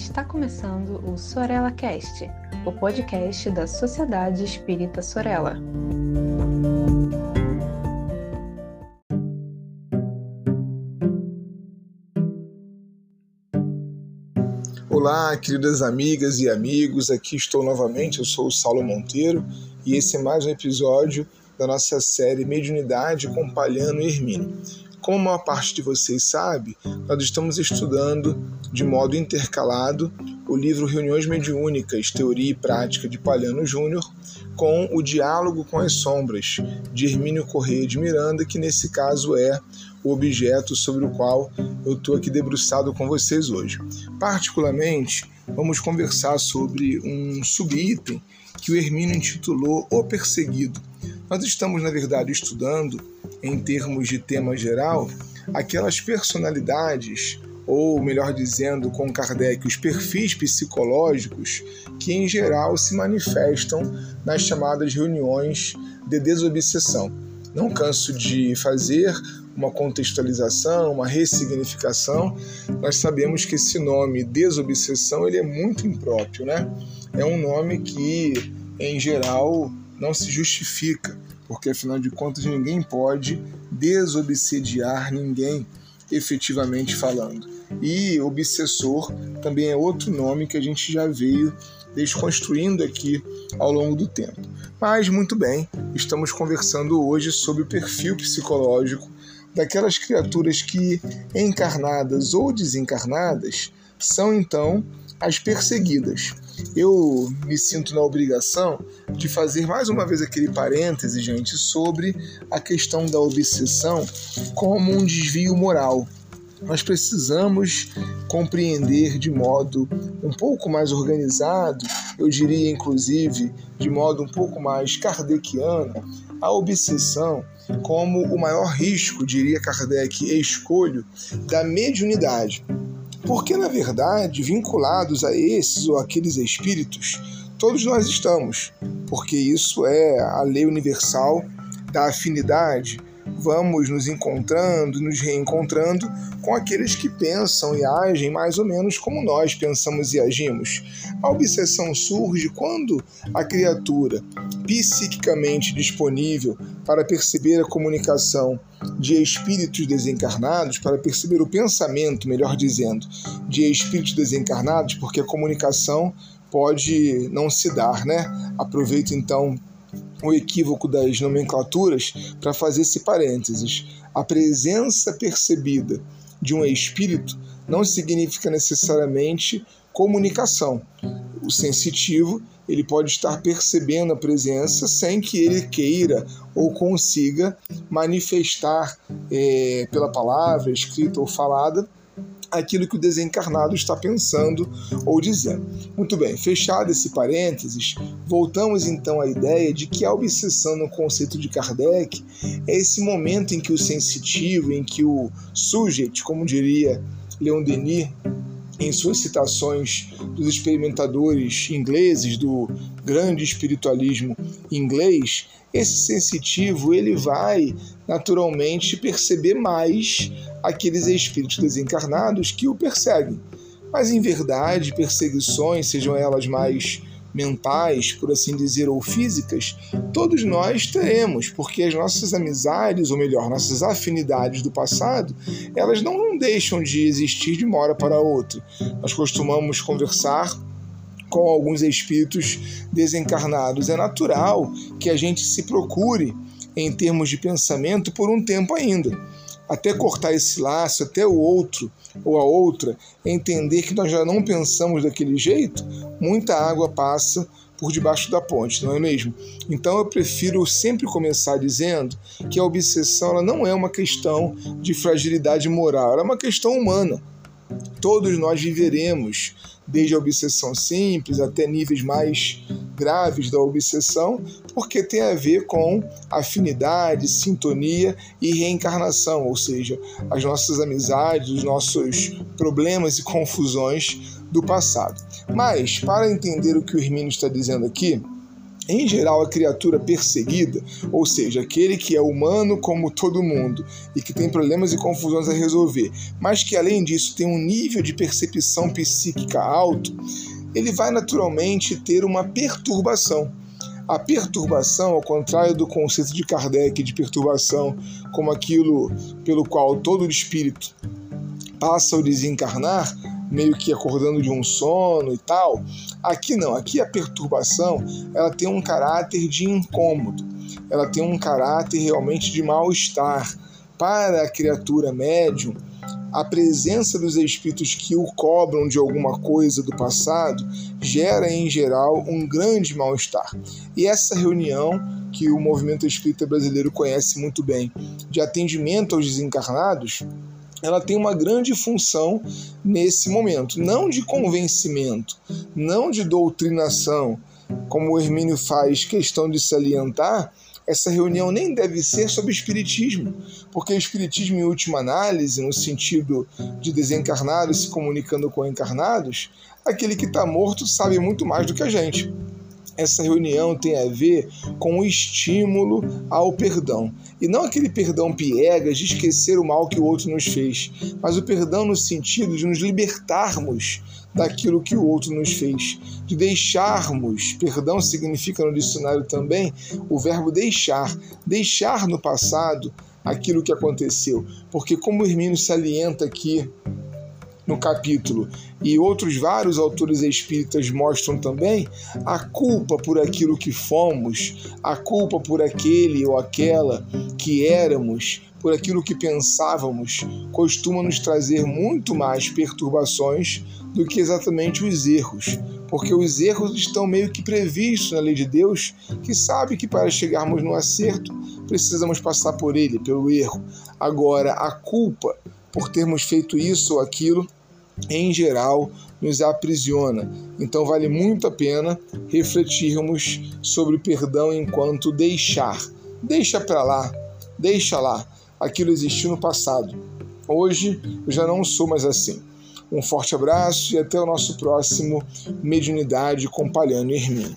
Está começando o Sorella Cast, o podcast da Sociedade Espírita Sorella. Olá, queridas amigas e amigos, aqui estou novamente. Eu sou o Saulo Monteiro e esse é mais um episódio da nossa série Mediunidade com Palhano e Hermínio. Como a maior parte de vocês sabe, nós estamos estudando de modo intercalado o livro Reuniões Mediúnicas, Teoria e Prática de Palhano Júnior, com o Diálogo com as Sombras, de Hermínio Correia de Miranda, que nesse caso é o objeto sobre o qual eu estou aqui debruçado com vocês hoje. Particularmente, vamos conversar sobre um subitem que o Hermínio intitulou O Perseguido. Nós estamos, na verdade, estudando em termos de tema geral, aquelas personalidades, ou melhor dizendo, com Kardec, os perfis psicológicos que em geral se manifestam nas chamadas reuniões de desobsessão. Não canso de fazer uma contextualização, uma ressignificação. Nós sabemos que esse nome desobsessão ele é muito impróprio, né? É um nome que em geral não se justifica porque afinal de contas ninguém pode desobsediar ninguém, efetivamente falando. E obsessor também é outro nome que a gente já veio desconstruindo aqui ao longo do tempo. Mas muito bem, estamos conversando hoje sobre o perfil psicológico daquelas criaturas que, encarnadas ou desencarnadas, são então as perseguidas. Eu me sinto na obrigação de fazer mais uma vez aquele parêntese, gente, sobre a questão da obsessão como um desvio moral. Nós precisamos compreender de modo um pouco mais organizado, eu diria inclusive de modo um pouco mais kardeciano, a obsessão como o maior risco, diria Kardec, e escolho, da mediunidade. Porque, na verdade, vinculados a esses ou aqueles espíritos, todos nós estamos, porque isso é a lei universal da afinidade. Vamos nos encontrando, nos reencontrando com aqueles que pensam e agem mais ou menos como nós pensamos e agimos. A obsessão surge quando a criatura, psiquicamente disponível para perceber a comunicação de espíritos desencarnados, para perceber o pensamento, melhor dizendo, de espíritos desencarnados, porque a comunicação pode não se dar, né? Aproveito então o equívoco das nomenclaturas para fazer esse parênteses. A presença percebida de um espírito não significa necessariamente comunicação. O sensitivo ele pode estar percebendo a presença sem que ele queira ou consiga manifestar é, pela palavra, escrita ou falada aquilo que o desencarnado está pensando ou dizendo. Muito bem, fechado esse parênteses, voltamos então à ideia de que a obsessão no conceito de Kardec é esse momento em que o sensitivo, em que o sujeito, como diria Leon Denis, em suas citações dos experimentadores ingleses do grande espiritualismo inglês, esse sensitivo ele vai naturalmente perceber mais aqueles espíritos desencarnados que o perseguem. Mas em verdade, perseguições, sejam elas mais mentais, por assim dizer, ou físicas, todos nós teremos, porque as nossas amizades, ou melhor, nossas afinidades do passado, elas não deixam de existir de uma hora para outra. Nós costumamos conversar com alguns espíritos desencarnados. É natural que a gente se procure em termos de pensamento por um tempo ainda até cortar esse laço, até o outro ou a outra entender que nós já não pensamos daquele jeito, muita água passa por debaixo da ponte, não é mesmo? Então eu prefiro sempre começar dizendo que a obsessão ela não é uma questão de fragilidade moral, ela é uma questão humana. Todos nós viveremos desde a obsessão simples até níveis mais graves da obsessão, porque tem a ver com afinidade, sintonia e reencarnação, ou seja, as nossas amizades, os nossos problemas e confusões do passado. Mas, para entender o que o Hermínio está dizendo aqui, Em geral, a criatura perseguida, ou seja, aquele que é humano como todo mundo e que tem problemas e confusões a resolver, mas que além disso tem um nível de percepção psíquica alto, ele vai naturalmente ter uma perturbação. A perturbação, ao contrário do conceito de Kardec de perturbação como aquilo pelo qual todo espírito passa ao desencarnar, meio que acordando de um sono e tal. Aqui não, aqui a perturbação ela tem um caráter de incômodo, ela tem um caráter realmente de mal-estar. Para a criatura médium, a presença dos espíritos que o cobram de alguma coisa do passado gera, em geral, um grande mal-estar. E essa reunião, que o movimento espírita brasileiro conhece muito bem, de atendimento aos desencarnados, ela tem uma grande função nesse momento, não de convencimento, não de doutrinação, como o Hermínio faz questão de salientar, essa reunião nem deve ser sobre espiritismo, porque o espiritismo, em última análise, no sentido de desencarnados se comunicando com encarnados, aquele que está morto sabe muito mais do que a gente essa reunião tem a ver com o estímulo ao perdão. E não aquele perdão piegas de esquecer o mal que o outro nos fez, mas o perdão no sentido de nos libertarmos daquilo que o outro nos fez, de deixarmos. Perdão significa no dicionário também o verbo deixar, deixar no passado aquilo que aconteceu. Porque, como o Hermínio salienta aqui no capítulo, e outros vários autores espíritas mostram também, a culpa por aquilo que fomos, a culpa por aquele ou aquela que éramos, por aquilo que pensávamos, costuma nos trazer muito mais perturbações do que exatamente os erros, porque os erros estão meio que previstos na lei de Deus, que sabe que para chegarmos no acerto precisamos passar por ele, pelo erro. Agora, a culpa por termos feito isso ou aquilo em geral, nos aprisiona. Então, vale muito a pena refletirmos sobre o perdão enquanto deixar. Deixa para lá, deixa lá. Aquilo existiu no passado. Hoje eu já não sou mais assim. Um forte abraço e até o nosso próximo Mediunidade com Palhano Hermínio.